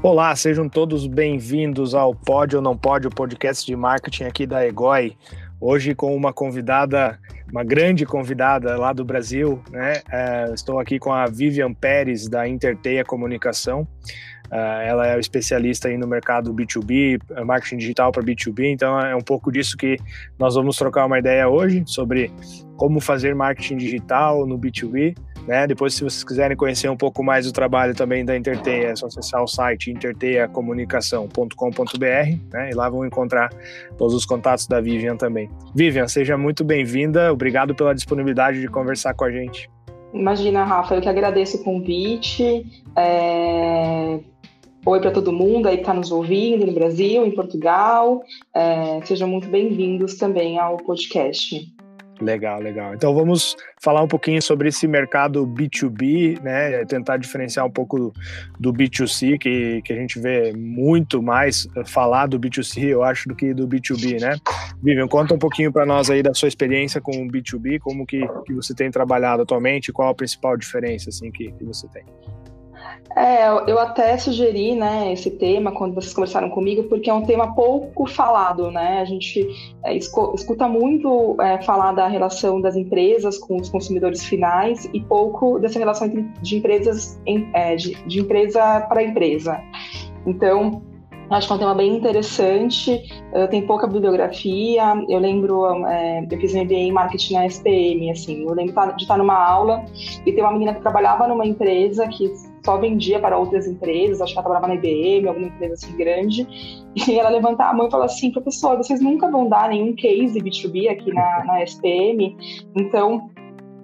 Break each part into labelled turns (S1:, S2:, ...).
S1: Olá, sejam todos bem-vindos ao Pode ou Não Pode, o podcast de marketing aqui da Egoi. Hoje com uma convidada, uma grande convidada lá do Brasil, né? É, estou aqui com a Vivian Pérez da Interteia Comunicação. Uh, ela é especialista aí no mercado B2B, é marketing digital para B2B, então é um pouco disso que nós vamos trocar uma ideia hoje sobre como fazer marketing digital no B2B. Né? Depois, se vocês quiserem conhecer um pouco mais do trabalho também da Interteia, é só acessar o site interteiacomunicação.com.br né? e lá vão encontrar todos os contatos da Vivian também. Vivian, seja muito bem-vinda, obrigado pela disponibilidade de conversar com a gente.
S2: Imagina, Rafa, eu que agradeço o convite. É Oi para todo mundo aí que está nos ouvindo no Brasil, em Portugal. É, sejam muito bem-vindos também ao podcast.
S1: Legal, legal. Então vamos falar um pouquinho sobre esse mercado B2B, né? Tentar diferenciar um pouco do, B2C, que, que a gente vê muito mais falar do B2C, eu acho, do que do B2B, né? Vivian, conta um pouquinho para nós aí da sua experiência com o B2B, como que, que você tem trabalhado atualmente, qual a principal diferença assim que, que você tem.
S2: É, eu até sugeri, né, esse tema quando vocês conversaram comigo, porque é um tema pouco falado, né? A gente é, escuta muito é, falar da relação das empresas com os consumidores finais e pouco dessa relação de empresas em, é, de, de empresa para empresa. Então, Acho que é um tema bem interessante, tem pouca bibliografia. Eu lembro, é, eu fiz um MBA em marketing na SPM, assim, eu lembro de estar numa aula e ter uma menina que trabalhava numa empresa que só vendia para outras empresas, acho que ela trabalhava na IBM, alguma empresa assim grande, e ela levantar a mão e falar assim, professor, vocês nunca vão dar nenhum case B2B aqui na, na SPM, então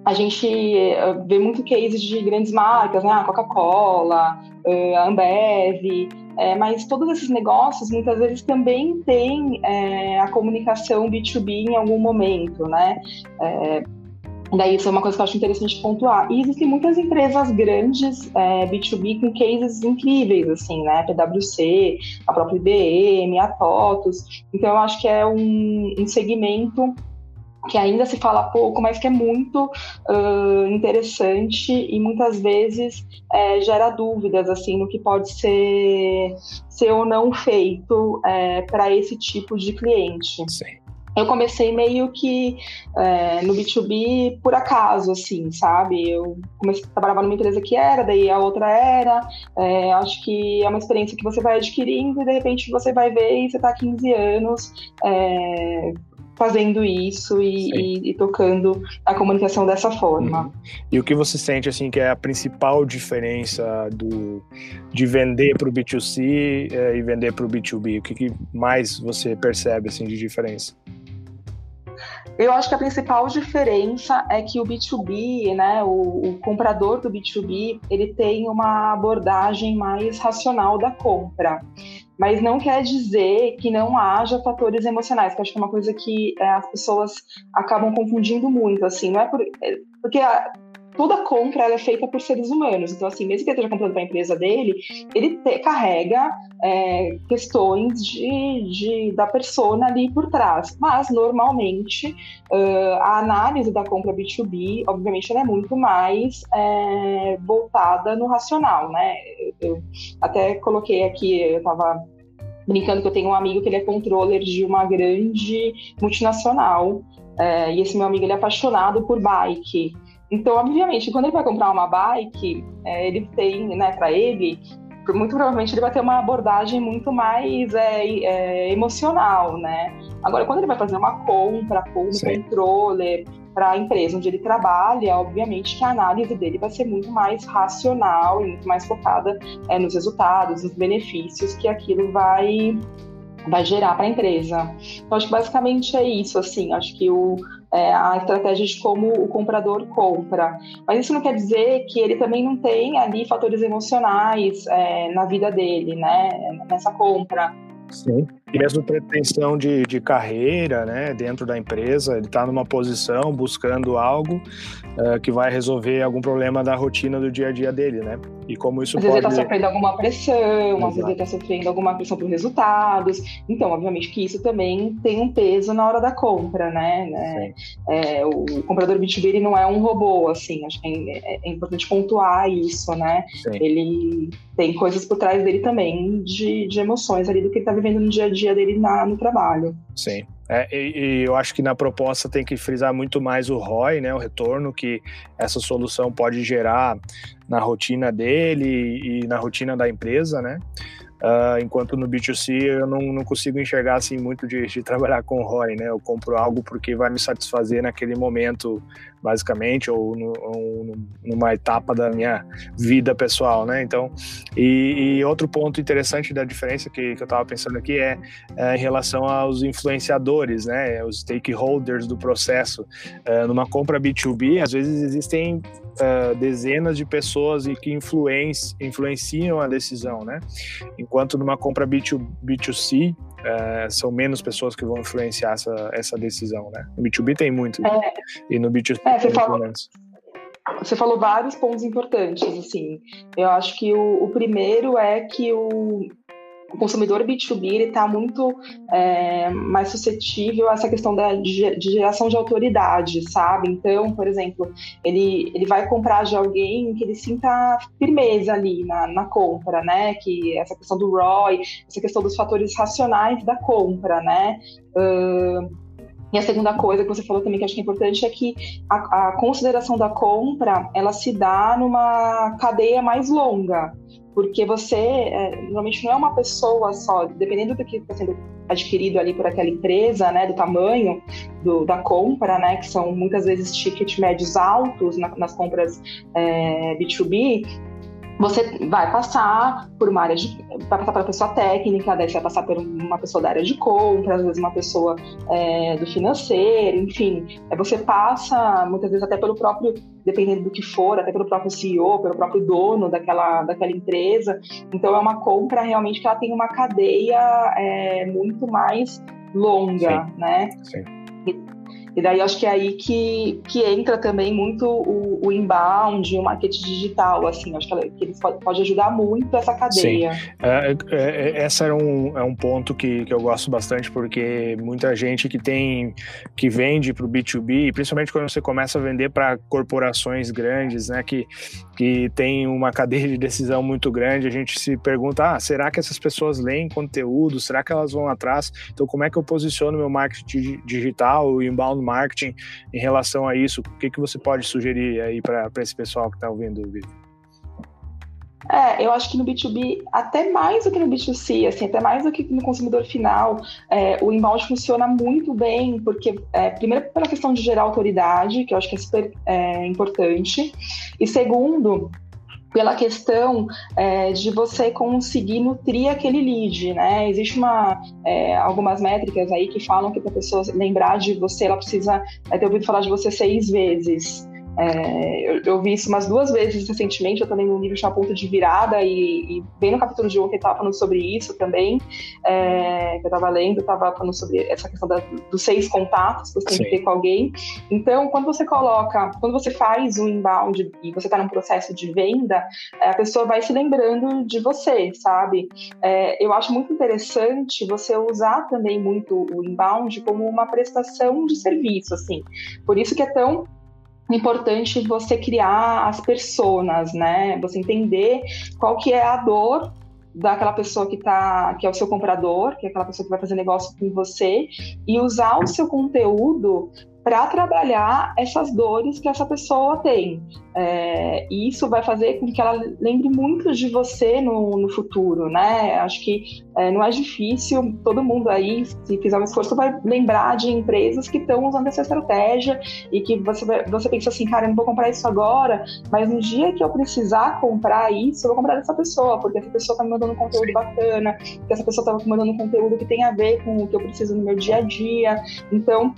S2: a gente eh, vê muito cases de grandes marcas, né? A Coca-Cola, eh, a Ambev, é, mas todos esses negócios muitas vezes também têm é, a comunicação B2B em algum momento, né? É, Daí isso é uma coisa que eu acho interessante pontuar. E existem muitas empresas grandes é, B2B com cases incríveis, assim, né? PwC, a própria IBM, a TOTUS. Então eu acho que é um, um segmento que ainda se fala pouco, mas que é muito uh, interessante e muitas vezes é, gera dúvidas assim no que pode ser, ser ou não feito é, para esse tipo de cliente.
S1: Sim.
S2: Eu comecei meio que é, no B2B por acaso, assim, sabe? Eu comecei, trabalhava numa empresa que era, daí a outra era. É, acho que é uma experiência que você vai adquirindo e de repente você vai ver e você está há 15 anos é, fazendo isso e, e, e, tocando a comunicação dessa forma. Uhum.
S1: E o que você sente assim que é a principal diferença do de vender para o B2C é, e vender para o B2B? O que, que, mais você percebe assim de diferença?
S2: Eu acho que a principal diferença é que o B2B, né, o, o, comprador do B2B, ele tem uma abordagem mais racional da compra. Mas não quer dizer que não haja fatores emocionais, que acho que é uma coisa que é, as pessoas acabam confundindo muito, assim, não é por, é, porque toda compra é feita por seres humanos. Então, assim, mesmo que ele esteja comprando para a empresa dele, ele te, carrega é, questões de, de, da persona ali por trás. Mas, normalmente, uh, a análise da compra B2B, obviamente, ela é muito mais é, voltada no racional, né? Eu, até coloquei aqui, eu estava brincando que eu tenho um amigo que ele é controller de uma grande multinacional, é, e esse meu amigo ele é apaixonado por bike. Então, obviamente, quando ele vai comprar uma bike, é, ele tem, né, para ele, muito provavelmente ele vai ter uma abordagem muito mais é, é, emocional, né? Agora, quando ele vai fazer uma compra com um controller para a empresa onde ele trabalha, obviamente que a análise dele vai ser muito mais racional e muito mais focada é, nos resultados, nos benefícios que aquilo vai vai gerar para a empresa. Então, acho que basicamente é isso, assim, acho que o, é, a estratégia de como o comprador compra. Mas isso não quer dizer que ele também não tem ali fatores emocionais é, na vida dele, né, nessa compra.
S1: Sim. mesmo pretensão de, de carreira, né, dentro da empresa, ele está numa posição buscando algo uh, que vai resolver algum problema da rotina do dia a dia dele, né? E como isso
S2: às
S1: pode...
S2: vezes ele está sofrendo alguma pressão, Exato. às vezes ele está sofrendo alguma pressão por resultados. Então, obviamente que isso também tem um peso na hora da compra, né? É, é, o comprador B2B ele não é um robô, assim, acho que é, é importante pontuar isso, né? Sim. Ele tem coisas por trás dele também de, de emoções ali do que ele está vivendo no dia a dia dele na, no trabalho.
S1: Sim. É, e, e, eu acho que na proposta tem que frisar muito mais o ROI, né, o retorno que essa solução pode gerar na rotina dele e na rotina da empresa, né? Uh, enquanto no B2C eu não, não consigo enxergar assim muito de, de, trabalhar com ROI, né? Eu compro algo porque vai me satisfazer naquele momento, basicamente, ou, no, ou numa etapa da minha vida pessoal, né? Então, e, e outro ponto interessante da diferença que, que eu estava pensando aqui é, é, em relação aos influenciadores, né? Os stakeholders do processo. Uh, numa compra B2B, às vezes existem uh, dezenas de pessoas e que influenci, influenciam a decisão, né? Enquanto numa compra B2, B2C, uh, são menos pessoas que vão influenciar essa, essa decisão, né? No B2B tem muito, é. e no B2C é, tem
S2: muito menos. Você falou vários pontos importantes, assim. Eu acho que o, o primeiro é que o, o consumidor B2B ele está muito é, mais suscetível a essa questão da, de, de, geração de autoridade, sabe? Então, por exemplo, ele, ele vai comprar de alguém que ele sinta firmeza ali na, na compra, né? Que essa questão do ROI, essa questão dos fatores racionais da compra, né? Uh, e a segunda coisa que você falou também que acho que é importante é que a, a consideração da compra ela se dá numa cadeia mais longa porque você é, normalmente não é uma pessoa só, dependendo do que está sendo adquirido ali por aquela empresa, né, do tamanho do, da compra, né, que são muitas vezes ticket médios altos na, nas compras é, B2B, você vai passar por uma área de. vai passar pela pessoa técnica, daí você vai passar por uma pessoa da área de compras, às vezes uma pessoa é, do financeiro, enfim. É, você passa, muitas vezes, até pelo próprio, dependendo do que for, até pelo próprio CEO, pelo próprio dono daquela, daquela empresa. Então é uma compra realmente que ela tem uma cadeia é, muito mais longa, Sim. né? Sim. E daí acho que é aí que, que entra também muito o, o inbound, o marketing digital, assim, acho que, ela, que ele pode, pode ajudar muito essa cadeia.
S1: Sim. É, é, é, essa é um, é um ponto que, que eu gosto bastante, porque muita gente que tem, que vende para o B2B, principalmente quando você começa a vender para corporações grandes, né, que, que tem uma cadeia de decisão muito grande, a gente se pergunta, ah, será que essas pessoas leem conteúdo? Será que elas vão atrás? Então, como é que eu posiciono meu marketing digital, o inbound marketing em relação a isso? O que, que você pode sugerir aí para esse pessoal que está ouvindo o vídeo?
S2: É, eu acho que no B2B, até mais do que no B2C, assim, até mais do que no consumidor final, é, o inbound funciona muito bem, porque, é, primeiro, pela questão de gerar autoridade, que eu acho que é super é, importante, e segundo, pela questão é, de você conseguir nutrir aquele lead, né? Existe uma, é, algumas métricas aí que falam que para a pessoa lembrar de você, ela precisa ter ouvido falar de você seis vezes. É, eu, eu, vi isso umas duas vezes recentemente, eu também no livro chamado Ponto de Virada, e, e, bem no capítulo de ontem estava falando sobre isso também, é, que eu estava lendo, estava falando sobre essa questão da, dos seis contatos que você tem que ter com alguém. Então, quando você coloca, quando você faz um inbound e você está num processo de venda, é, a pessoa vai se lembrando de você, sabe? É, eu acho muito interessante você usar também muito o inbound como uma prestação de serviço, assim. Por isso que é tão importante você criar as personas, né? Você entender qual que é a dor daquela pessoa que tá, que é o seu comprador, que é aquela pessoa que vai fazer negócio com você, e usar o seu conteúdo para trabalhar essas dores que essa pessoa tem. É, e isso vai fazer com que ela lembre muito de você no, no futuro, né? Acho que é, não é difícil, todo mundo aí, se fizer um esforço, vai lembrar de empresas que estão usando essa estratégia e que você, você pensa assim, cara, eu não vou comprar isso agora, mas no dia que eu precisar comprar isso, eu vou comprar dessa pessoa, porque essa pessoa está me mandando um conteúdo bacana, que essa pessoa está me mandando um conteúdo que tem a ver com o que eu preciso no meu dia a dia. Então,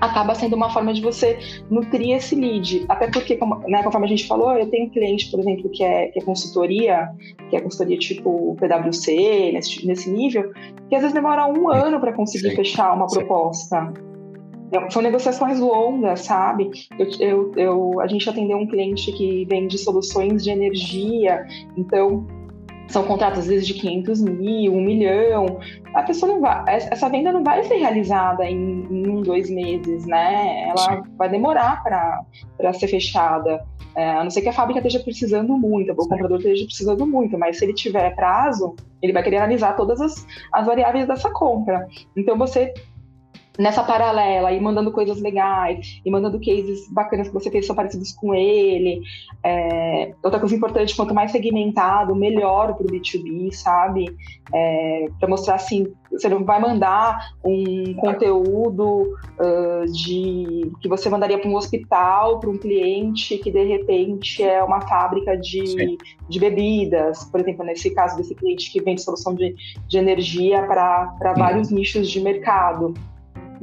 S2: acaba sendo uma forma de você nutrir esse lead. Até porque, como, né, conforme a gente falou, eu tenho cliente, por exemplo, que é, que é consultoria, que é consultoria tipo PwC, nesse, nesse nível, que às vezes demora um ano para conseguir Sim. fechar uma Sim. proposta. É, são negociações longas, sabe? Eu, eu, eu, a gente atendeu um cliente que vende soluções de energia, então são contratos às vezes de 500 mil, 1 milhão. A pessoa não vai, essa venda não vai ser realizada em, em um, dois meses, né? Ela vai demorar para ser fechada. É, a não ser que a fábrica esteja precisando muito, o comprador esteja precisando muito, mas se ele tiver prazo, ele vai querer analisar todas as, as variáveis dessa compra. Então você nessa paralela e mandando coisas legais e mandando cases bacanas que você fez são parecidos com ele. É, outra coisa importante, quanto mais segmentado, melhor para o B2B, sabe? É, para mostrar assim, você não vai mandar um conteúdo uh, de que você mandaria para um hospital, para um cliente que de repente é uma fábrica de, de bebidas, por exemplo, nesse caso desse cliente que vende solução de, de energia para vários nichos de mercado.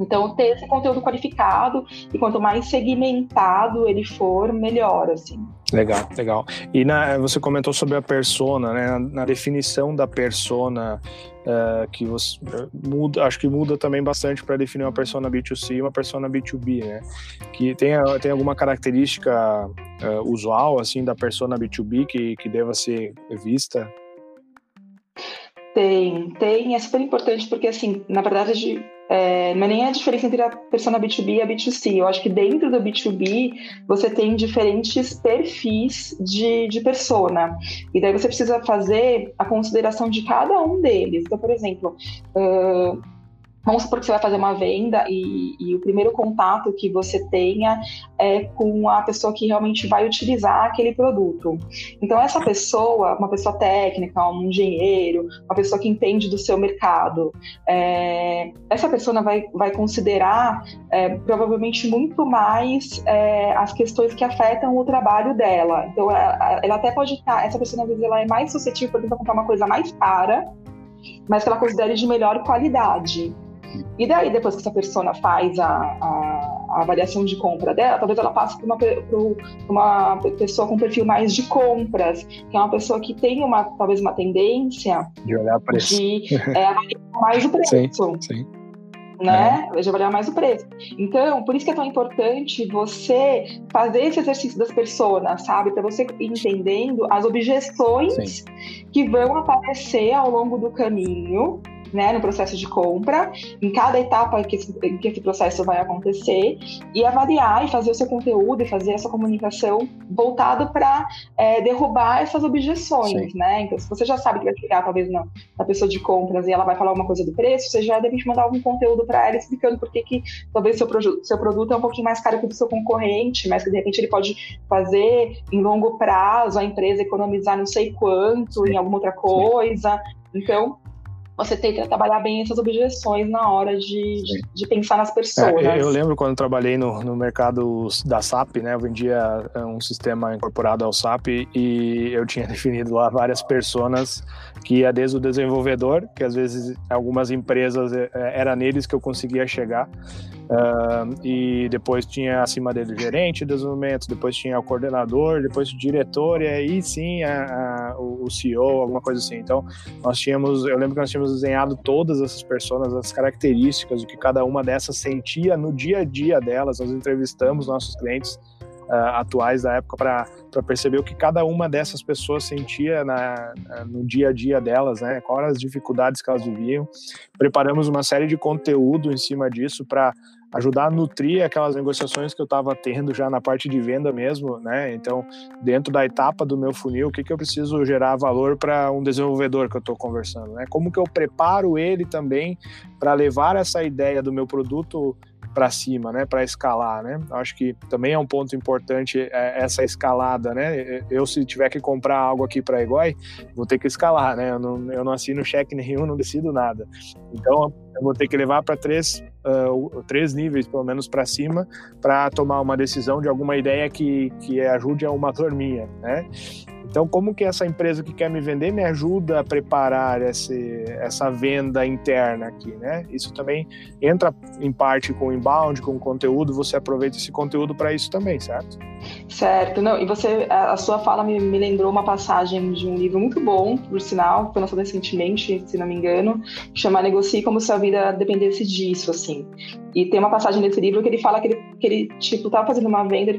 S2: Então, ter esse conteúdo qualificado e quanto mais segmentado ele for, melhor, assim.
S1: Legal, legal. E na, você comentou sobre a persona, né? Na, definição da persona, uh, que você muda, acho que muda também bastante para definir uma persona B2C e uma persona B2B, né? Que tem, tem alguma característica uh, usual, assim, da persona B2B que, que deva ser vista?
S2: Tem, tem. É super importante porque, assim, na verdade, é, não é nem a diferença entre a persona B2B e a B2C. Eu acho que dentro do B2B você tem diferentes perfis de, de persona. E daí você precisa fazer a consideração de cada um deles. Então, por exemplo, uh, Vamos supor que você vai fazer uma venda e, e, o primeiro contato que você tenha é com a pessoa que realmente vai utilizar aquele produto. Então, essa pessoa, uma pessoa técnica, um engenheiro, uma pessoa que entende do seu mercado, é, essa pessoa vai, vai considerar é, provavelmente muito mais é, as questões que afetam o trabalho dela. Então, ela, ela até pode estar, essa pessoa, às vezes, ela é mais suscetível, por exemplo, a comprar uma coisa mais cara, mas que ela considere de melhor qualidade. E daí, depois que essa pessoa faz a, a, a, avaliação de compra dela, talvez ela passe para uma, uma, pessoa com perfil mais de compras, que é uma pessoa que tem uma, talvez uma tendência
S1: de olhar preço.
S2: de é, avaliar mais o preço. Sim, sim. Né? É. De avaliar mais o preço. Então, por isso que é tão importante você fazer esse exercício das pessoas, sabe? Para você ir entendendo as objeções sim. que vão aparecer ao longo do caminho né, no processo de compra, em cada etapa que esse, que esse processo vai acontecer, e avaliar e fazer o seu conteúdo e fazer essa comunicação voltado para é, derrubar essas objeções, Sim. né? Então, se você já sabe que vai chegar, talvez, não, na pessoa de compras e ela vai falar alguma coisa do preço, você já deve mandar algum conteúdo para ela explicando por que, que talvez seu, seu produto é um pouquinho mais caro que o do seu concorrente, mas que de repente ele pode fazer em longo prazo a empresa economizar não sei quanto Sim. em alguma outra coisa. Sim. Então, você tem que trabalhar bem essas objeções na hora de, de, de pensar nas pessoas.
S1: É, eu lembro quando trabalhei no, no mercado da SAP, né? Eu vendia é, um sistema incorporado ao SAP e eu tinha definido lá várias personas que ia desde o desenvolvedor, que às vezes algumas empresas é, era neles que eu conseguia chegar, Uh, e depois tinha acima dele o gerente de desenvolvimento, depois tinha o coordenador, depois o diretor, e aí sim a, a, o CEO, alguma coisa assim. Então, nós tínhamos, eu lembro que nós tínhamos desenhado todas essas pessoas, as características, o que cada uma dessas sentia no dia a dia delas. Nós entrevistamos nossos clientes uh, atuais da época para perceber o que cada uma dessas pessoas sentia na, no dia a dia delas, né? Quais eram as dificuldades que elas viviam. Preparamos uma série de conteúdo em cima disso para ajudar a nutrir aquelas negociações que eu estava tendo já na parte de venda mesmo, né? Então, dentro da etapa do meu funil, o que, que eu preciso gerar valor para um desenvolvedor que eu estou conversando, né? Como que eu preparo ele também para levar essa ideia do meu produto para cima, né, para escalar, né? Acho que também é um ponto importante é, essa escalada, né? Eu se tiver que comprar algo aqui para Egoi, vou ter que escalar, né? Eu não, eu não assino cheque nenhum, não decido nada. Então eu vou ter que levar para três, uh, três níveis, pelo menos para cima, para tomar uma decisão de alguma ideia que, que ajude a uma turminha, né? Então, como que essa empresa que quer me vender me ajuda a preparar esse, essa venda interna aqui, né? Isso também entra em parte com o inbound, com o conteúdo, você aproveita esse conteúdo para isso também, certo?
S2: Certo, não, e você, a, sua fala me, me, lembrou uma passagem de um livro muito bom, por sinal, foi lançado recentemente, se não me engano, que chama Negocie como se a vida dependesse disso, assim. E tem uma passagem nesse livro que ele fala que ele, que ele tipo, tava fazendo uma venda,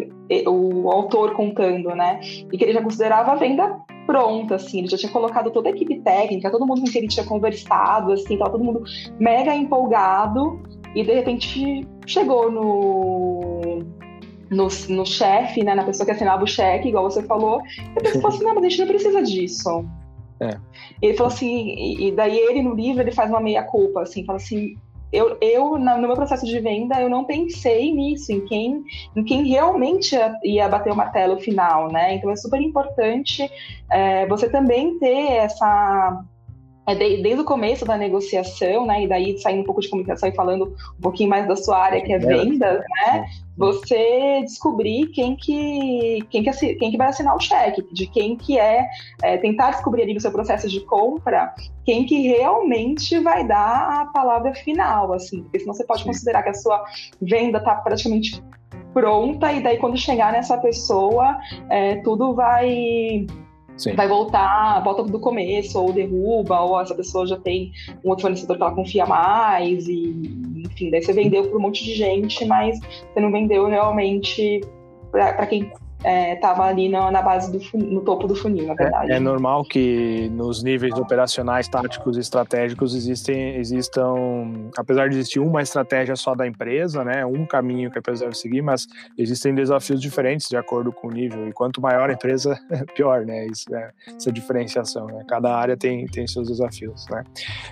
S2: o autor contando, né, e que ele já considerava a venda pronta, assim, ele já tinha colocado toda a equipe técnica, todo mundo com quem ele tinha conversado, assim, tava todo mundo mega empolgado, e de repente chegou no no, no chefe, né, na pessoa que assinava o cheque, igual você falou, e a pessoa falou assim, não, mas a gente não precisa disso. É. Ele falou assim, e daí ele no livro ele faz uma meia culpa, assim, fala assim, eu, eu no meu processo de venda eu não pensei nisso, em quem, em quem realmente ia, ia bater o martelo final, né? Então é super importante é, você também ter essa é de, desde o começo da negociação, né, e daí saindo um pouco de comunicação e falando um pouquinho mais da sua área, que é vendas, né, você descobrir quem que, quem que, quem que vai assinar o cheque, de quem que é, é, tentar descobrir ali no seu processo de compra, quem que realmente vai dar a palavra final, assim, porque senão você pode Sim. considerar que a sua venda está praticamente pronta, e daí quando chegar nessa pessoa, é, tudo vai Sim. vai voltar, volta do começo, ou derruba, ou essa pessoa já tem um outro fornecedor que ela confia mais, e enfim, daí você vendeu para um monte de gente, mas você não vendeu realmente para quem estava é, ali na, na base do no topo do funil, na verdade.
S1: É, é, normal que nos níveis operacionais, táticos e estratégicos existem, existam, apesar de existir uma estratégia só da empresa, né, um caminho que a empresa deve seguir, mas existem desafios diferentes de acordo com o nível. E quanto maior a empresa, pior, né? Isso, é, essa diferenciação. Né? Cada área tem, tem seus desafios, né?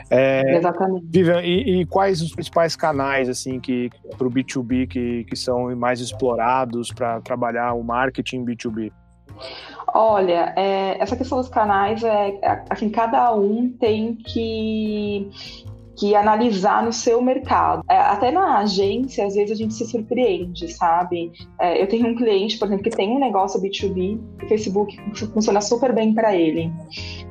S2: É, Exatamente.
S1: Vivian, e, e, quais os principais canais assim que para o B2B que, que são mais explorados para trabalhar o marketing marketing B2B?
S2: Olha, é, essa questão dos canais é, é assim, cada um tem que que analisar no seu mercado. É, até na agência, às vezes a gente se surpreende, sabe? É, eu tenho um cliente, por exemplo, que tem um negócio B2B, o Facebook funciona super bem para ele.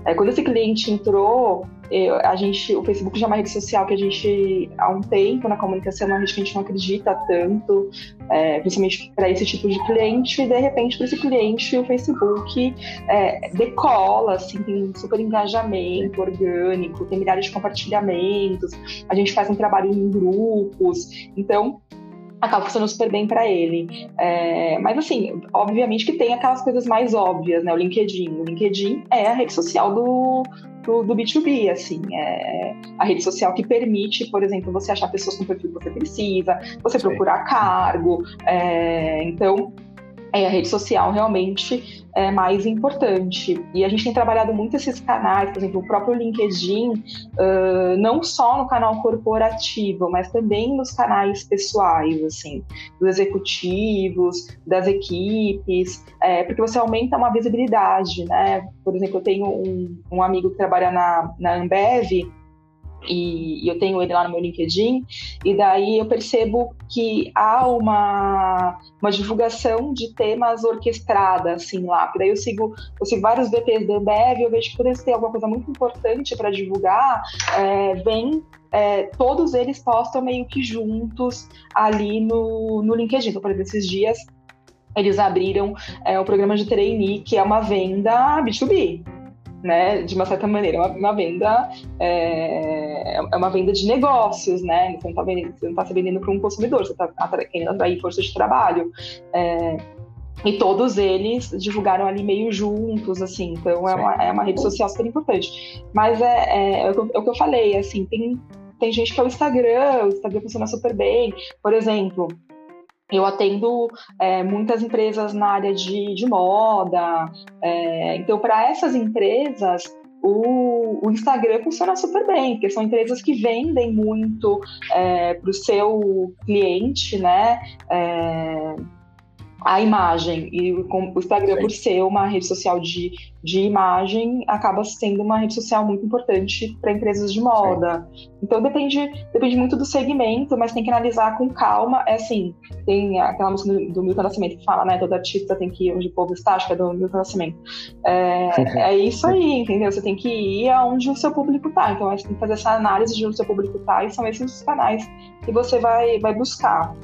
S2: É, quando esse cliente entrou, eu, a gente, o Facebook já é uma rede social que a gente, há um tempo na comunicação, é a gente não acredita tanto, é, principalmente para esse tipo de cliente, e de repente, para esse cliente, o Facebook é, decola, assim, tem um super engajamento orgânico, tem milhares de compartilhamentos, a gente faz um trabalho em grupos, então acaba funcionando super bem para ele. É, mas assim, obviamente que tem aquelas coisas mais óbvias, né? O LinkedIn. O LinkedIn é a rede social do, do, do B2B, assim, é a rede social que permite, por exemplo, você achar pessoas com o perfil que você precisa, você procurar cargo, é, então é a rede social realmente é mais importante. E a gente tem trabalhado muito esses canais, por exemplo, o próprio LinkedIn, uh, não só no canal corporativo, mas também nos canais pessoais, assim, dos executivos, das equipes, é, porque você aumenta uma visibilidade, né? Por exemplo, eu tenho um, um amigo que trabalha na, na Ambev, e, eu tenho ele lá no meu LinkedIn, e daí eu percebo que há uma, uma divulgação de temas orquestrada, assim, lá, porque daí eu sigo, eu sigo vários VPs da Ambev, eu vejo que quando eles têm alguma coisa muito importante para divulgar, é, vem é, todos eles postam meio que juntos ali no, no LinkedIn. Então, por exemplo, esses dias eles abriram é, o programa de trainee, que é uma venda B2B né, de uma certa maneira, é uma, uma venda é, é, uma venda de negócios, né? Você não está vendendo, você não tá se vendendo para um consumidor, você está querendo atrair força de trabalho. É, e todos eles divulgaram ali meio juntos, assim, então é uma, é uma rede social super importante. Mas é, é, é, o, que, é o que eu falei, assim, tem, tem gente que é o Instagram, o Instagram funciona super bem. Por exemplo, eu atendo é, muitas empresas na área de, de moda, é, então para essas empresas o, o, Instagram funciona super bem, porque são empresas que vendem muito é, para o seu cliente, né? É, a imagem. E o Instagram, Sim. por ser uma rede social de, de imagem, acaba sendo uma rede social muito importante para empresas de moda. Sim. Então depende, depende muito do segmento, mas tem que analisar com calma. É assim, tem aquela música do, do Milton Nascimento que fala, né? Todo artista tem que ir onde o povo está, acho que é do Milton Nascimento. É, é isso aí, entendeu? Você tem que ir aonde o seu público está. Então você tem que fazer essa análise de onde o seu público está e são esses os canais que você vai, vai buscar.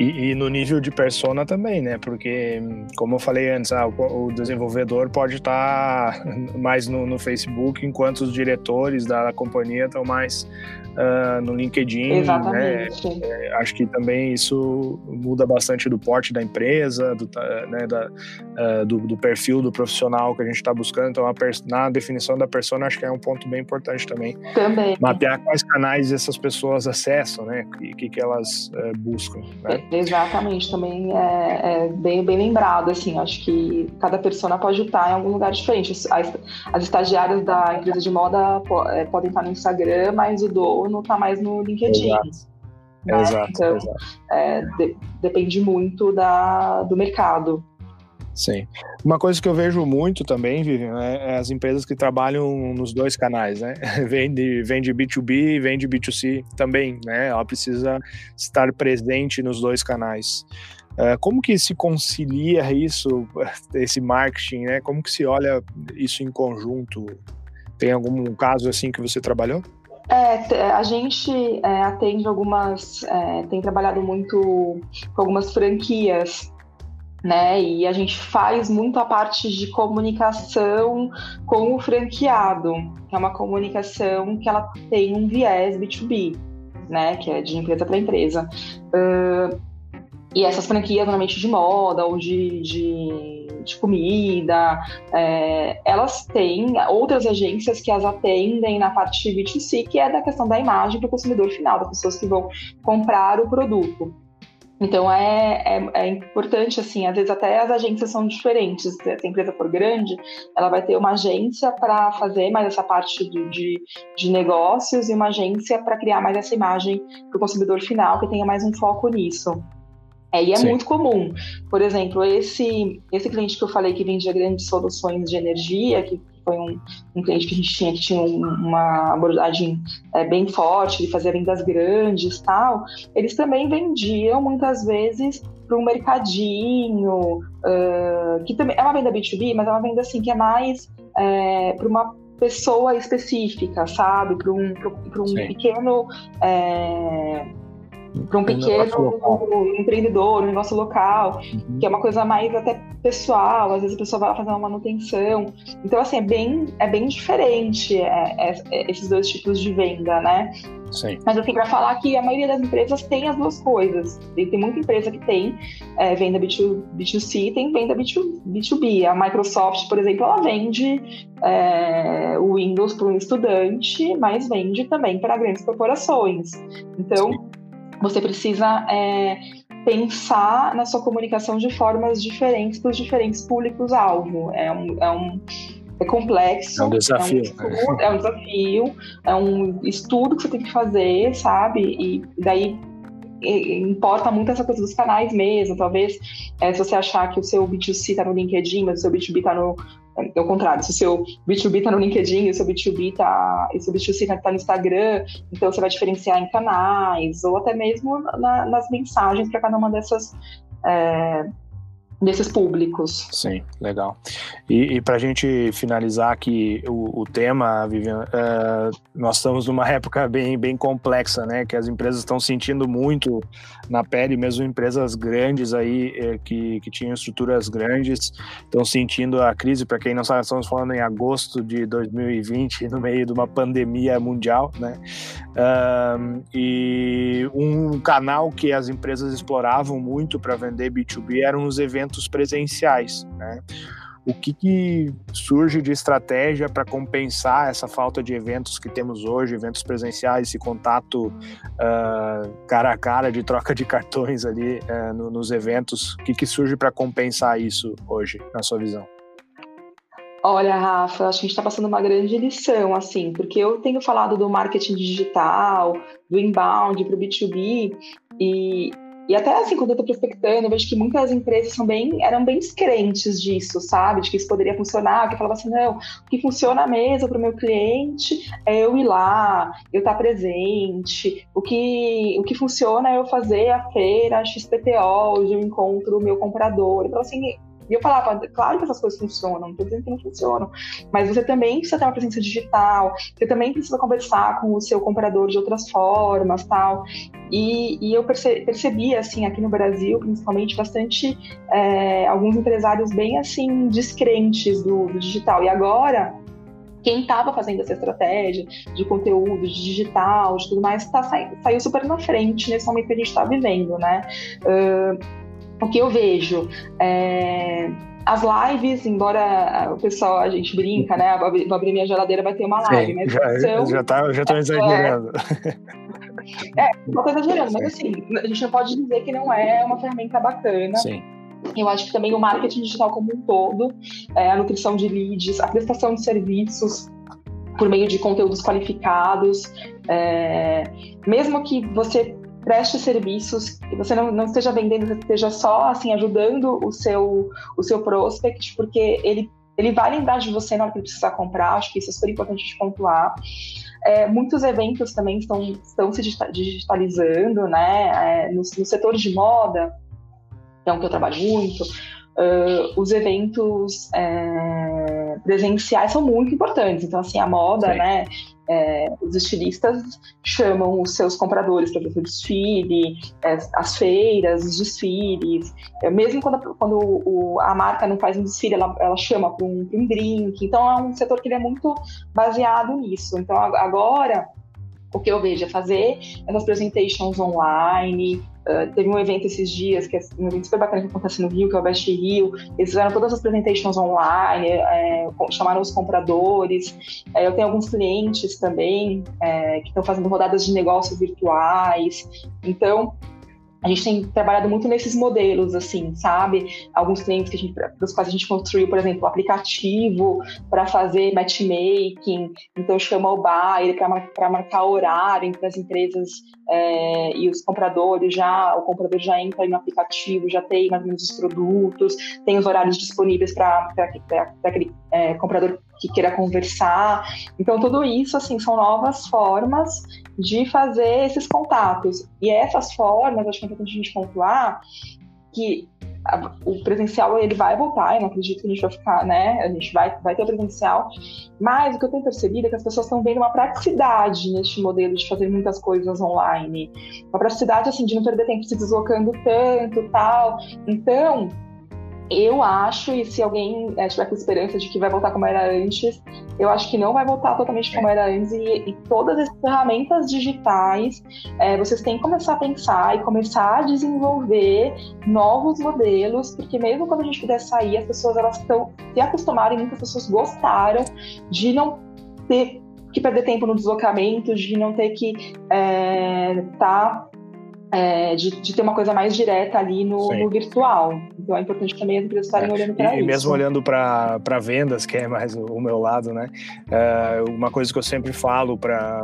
S1: E, e, no nível de persona também, né? Porque, como eu falei antes, ah, o, o, desenvolvedor pode estar mais no, no, Facebook, enquanto os diretores da companhia estão mais uh, no LinkedIn. Né?
S2: Exatamente.
S1: Né? É, acho que também isso muda bastante do porte da empresa, do, né, da, uh, do, do, perfil do profissional que a gente está buscando. Então, na definição da persona, acho que é um ponto bem importante também.
S2: Também.
S1: Mapear quais canais essas pessoas acessam, né? O que, que elas uh, buscam. Né?
S2: Exatamente, também é, é, bem, bem lembrado. Assim, acho que cada persona pode estar em algum lugar diferente. As, as estagiárias da empresa de moda é, podem estar no Instagram, mas o do não está mais no LinkedIn. Exato. Né?
S1: Exato,
S2: então,
S1: exato.
S2: É, de, depende muito da, do mercado.
S1: Sim. Uma coisa que eu vejo muito também, Vivian, é, é as empresas que trabalham nos dois canais, né? Vende, vende B2B e vende B2C também, né? Ela precisa estar presente nos dois canais. É, como que se concilia isso, esse marketing, né? Como que se olha isso em conjunto? Tem algum caso assim que você trabalhou?
S2: É, a gente é, atende algumas, é, tem trabalhado muito com algumas franquias, né? E a gente faz muito a parte de comunicação com o franqueado, que é uma comunicação que ela tem um viés B2B, né? Que é de empresa para empresa. Uh, e essas franquias, normalmente de moda ou de, de de comida, é, elas têm outras agências que as atendem na parte de B2C, que é da questão da imagem para o consumidor final, das pessoas que vão comprar o produto. Então é, é, é, importante, assim, às vezes até as agências são diferentes. Se a empresa for grande, ela vai ter uma agência para fazer mais essa parte de, de, de negócios e uma agência para criar mais essa imagem para o consumidor final, que tenha mais um foco nisso. É, e é Sim. muito comum. Por exemplo, esse, esse cliente que eu falei que vendia grandes soluções de energia, que foi um, um cliente que a gente tinha que tinha uma abordagem é, bem forte, de fazer vendas grandes tal, eles também vendiam muitas vezes para um mercadinho, uh, que também é uma venda B2B, mas é uma venda assim que é mais é, para uma pessoa específica, sabe? Para um, um pequeno. É, para um pequeno um empreendedor, um negócio local, uhum. que é uma coisa mais até pessoal, às vezes a pessoa vai lá fazer uma manutenção. Então, assim, é bem, é bem diferente é, é, é esses dois tipos de venda, né?
S1: Sim.
S2: Mas assim, para falar que a maioria das empresas tem as duas coisas. Tem, tem muita empresa que tem é, venda B2, B2C tem venda B2, B2B. A Microsoft, por exemplo, ela vende é, o Windows para um estudante, mas vende também para grandes corporações. Então, Sim você precisa é, pensar na sua comunicação de formas diferentes para os diferentes públicos-alvo. É um, é um é complexo.
S1: É um desafio.
S2: É um, estudo, é um desafio, é um estudo que você tem que fazer, sabe? E daí importa muito essa coisa dos canais mesmo. Talvez é, se você achar que o seu B2C está no LinkedIn, mas o seu B2B está no, é o contrário, se o seu B2B está no LinkedIn, o seu B2B tá, o seu B2C está no Instagram, então você vai diferenciar em canais, ou até mesmo na, nas mensagens para cada uma dessas é, desses públicos.
S1: Sim, legal. E, e para a gente finalizar aqui o, o tema, Vivian, uh, nós estamos numa época bem, bem complexa, né? Que as empresas estão sentindo muito na pele, mesmo empresas grandes aí eh, que, que tinham estruturas grandes estão sentindo a crise. Para quem não sabe, estamos falando em agosto de 2020, no meio de uma pandemia mundial, né? Uh, e um canal que as empresas exploravam muito para vender B2B eram os eventos eventos presenciais, né? O que, que surge de estratégia para compensar essa falta de eventos que temos hoje, eventos presenciais, esse contato uh, cara a cara, de troca de cartões ali uh, no, nos eventos? O que, que surge para compensar isso hoje, na sua visão?
S2: Olha, Rafa, acho que a gente está passando uma grande lição, assim, porque eu tenho falado do marketing digital, do inbound para o B2B, e e até assim, quando eu estou prospectando, eu vejo que muitas empresas são bem, eram bem descrentes disso, sabe? De que isso poderia funcionar, que falava assim, não, o que funciona mesmo para o meu cliente é eu ir lá, eu estar tá presente, o que, o que funciona é eu fazer a feira XPTO, onde eu encontro o meu comprador. Então, assim, e eu falava, claro que essas coisas funcionam, não estou dizendo que não funcionam, mas você também precisa ter uma presença digital, você também precisa conversar com o seu comprador de outras formas, tal. E, e eu perce, percebi, assim, aqui no Brasil, principalmente, bastante é, alguns empresários bem, assim, descrentes do, do digital. E agora, quem estava fazendo essa estratégia de conteúdo, de digital, de tudo mais, tá, saiu super na frente nesse momento que a gente está vivendo, né? Uh, o que eu vejo é, as lives, embora o pessoal, a gente brinca, né? Vou abrir minha geladeira, vai ter uma live, Sim, mas
S1: já, são, já tá, já tô exagerando.
S2: É, é, não tô exagerando, mas assim, a gente não pode dizer que não é uma ferramenta bacana.
S1: Sim.
S2: Eu acho que também o marketing digital como um todo, é, a nutrição de leads, a prestação de serviços por meio de conteúdos qualificados, é, mesmo que você preste serviços, que você não, não esteja vendendo, você esteja só assim ajudando o seu o seu prospect, porque ele ele vai lembrar de você na hora que ele precisar comprar, acho que isso é super importante de pontuar. É, muitos eventos também estão, estão se digitalizando, né? É, no, no, setor de moda, que é um que eu trabalho muito, uh, os eventos é, presenciais são muito importantes. Então, assim, a moda, Sim. né? É, os estilistas chamam os seus compradores para fazer desfile, é, as feiras, os desfiles. É, mesmo quando, quando o, a marca não faz um desfile, ela, ela chama para um, um drink. Então, é um setor que é muito baseado nisso. Então, agora, o que eu vejo é fazer essas presentations online, Uh, teve um evento esses dias, que é um evento super bacana que acontece no Rio, que é o Best Rio. Eles fizeram todas as presentations online, é, chamaram os compradores. É, eu tenho alguns clientes também é, que estão fazendo rodadas de negócios virtuais. Então, a gente tem trabalhado muito nesses modelos, assim, sabe? Alguns clientes que a gente, dos quais a gente construiu, por exemplo, o aplicativo para fazer matchmaking, então chama o buyer para marcar horário entre as empresas é, e os compradores já, o comprador já entra no aplicativo, já tem mais ou menos os produtos, tem os horários disponíveis para aquele é, comprador que queira conversar. Então, tudo isso, assim, são novas formas de fazer esses contatos. E essas formas, acho que é importante a gente pontuar que a, o presencial ele vai voltar, eu não acredito que a gente vai ficar, né? A gente vai, vai ter o presencial, mas o que eu tenho percebido é que as pessoas estão vendo uma praticidade neste modelo de fazer muitas coisas online. Uma praticidade, assim, de não perder tempo se deslocando tanto tal. Então, eu acho, e se alguém é, tiver com esperança de que vai voltar como era antes, eu acho que não vai voltar totalmente como era antes. E, e todas as ferramentas digitais, é, vocês têm que começar a pensar e começar a desenvolver novos modelos, porque mesmo quando a gente puder sair, as pessoas elas estão se acostumaram e muitas pessoas gostaram de não ter que perder tempo no deslocamento, de não ter que estar é, tá é, de, de, ter uma coisa mais direta ali no, no, virtual. Então é importante também as empresas estarem é. olhando para isso.
S1: E mesmo olhando para vendas, que é mais o, o meu lado, né? É, uma coisa que eu sempre falo para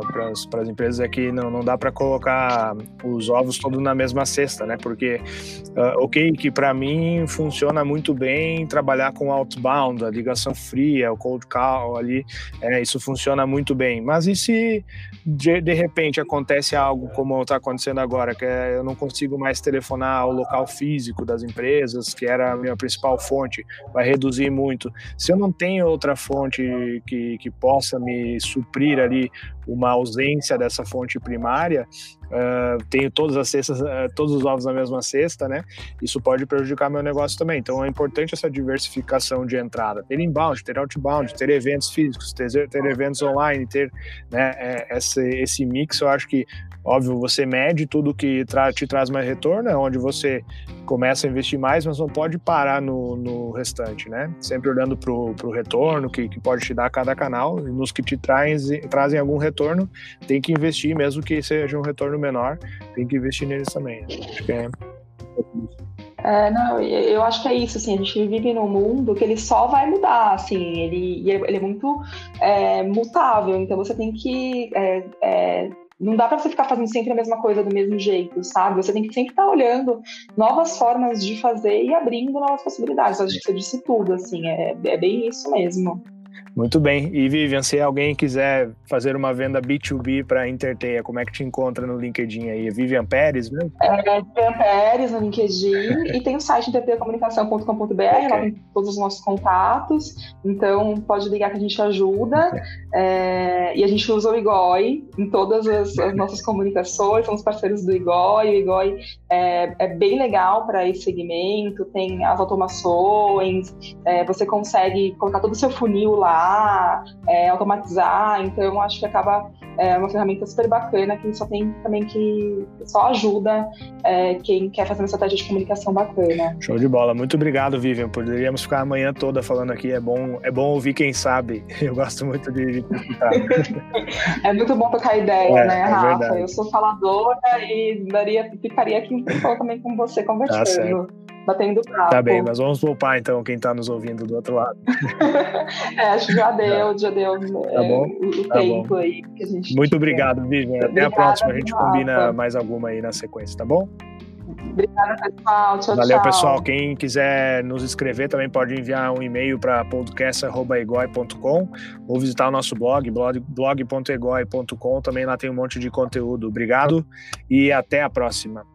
S1: as empresas é que não, não dá para colocar os ovos todos na mesma cesta, né? Porque, uh, ok, que para mim funciona muito bem trabalhar com outbound, a ligação fria, o cold call ali, é, isso funciona muito bem. Mas e se de, de repente acontece algo como está acontecendo agora, que é eu não consigo mais telefonar ao local físico das empresas, que era a minha principal fonte, vai reduzir muito. Se eu não tenho outra fonte que, que possa me suprir ali uma ausência dessa fonte primária, uh, tenho todas as cestas, uh, todos os ovos na mesma cesta, né? Isso pode prejudicar meu negócio também. Então é importante essa diversificação de entrada, ter inbound, ter outbound, ter eventos físicos, ter, ter eventos online, ter né, é, esse, esse mix. Eu acho que Óbvio, você mede tudo que tra te traz mais retorno, é onde você começa a investir mais, mas não pode parar no, no restante, né? Sempre olhando para o retorno que, que pode te dar cada canal, e nos que te trazem, trazem algum retorno, tem que investir, mesmo que seja um retorno menor, tem que investir neles também. Acho que é.
S2: É, não, eu acho que é isso, assim, a gente vive num mundo que ele só vai mudar, assim, ele, ele é muito é, mutável, então você tem que é, é não dá para você ficar fazendo sempre a mesma coisa do mesmo jeito, sabe? Você tem que sempre estar tá olhando novas formas de fazer e abrindo novas possibilidades. Acho que você disse tudo, assim, é, é bem isso mesmo.
S1: Muito bem. E Vivian, se alguém quiser fazer uma venda B2B para Interteia, como é que te encontra no LinkedIn aí? É Vivian Pérez, né?
S2: É, Vivian Pérez no LinkedIn e tem o site interteiacomunicação.com.br, okay. lá tem todos os nossos contatos. Então pode ligar que a gente ajuda. É, e a gente usa o IGOI em todas as, as nossas comunicações, somos parceiros do IGOI. O IGOI é, é bem legal para esse segmento, tem as automações, é, você consegue colocar todo o seu funil lá é, automatizar. Então, acho que acaba é uma ferramenta super bacana que só tem também que só ajuda é, quem quer fazer uma estratégia de comunicação bacana.
S1: Show de bola. Muito obrigado, Vivian. Poderíamos ficar a manhã toda falando aqui. É bom, é bom ouvir quem sabe. Eu gosto muito de, escutar.
S2: é muito bom tocar ideia, é, né, é Rafa? Verdade. Eu sou faladora e daria, ficaria aqui também com você tá conversando. Tá batendo papo.
S1: Tá bem, mas vamos poupar então quem tá nos ouvindo do outro lado.
S2: é, acho que já deu, já deu tá é, bom? o tá tempo bom. aí que a gente.
S1: Muito obrigado, Vivian. Até a próxima, a gente combina mais alguma aí na sequência, tá bom?
S2: Obrigada, pessoal. Tchau,
S1: Valeu,
S2: tchau.
S1: pessoal. Quem quiser nos escrever também pode enviar um e-mail para podcast.egoi.com ou visitar o nosso blog, blog.egoi.com. Também lá tem um monte de conteúdo. Obrigado e até a próxima.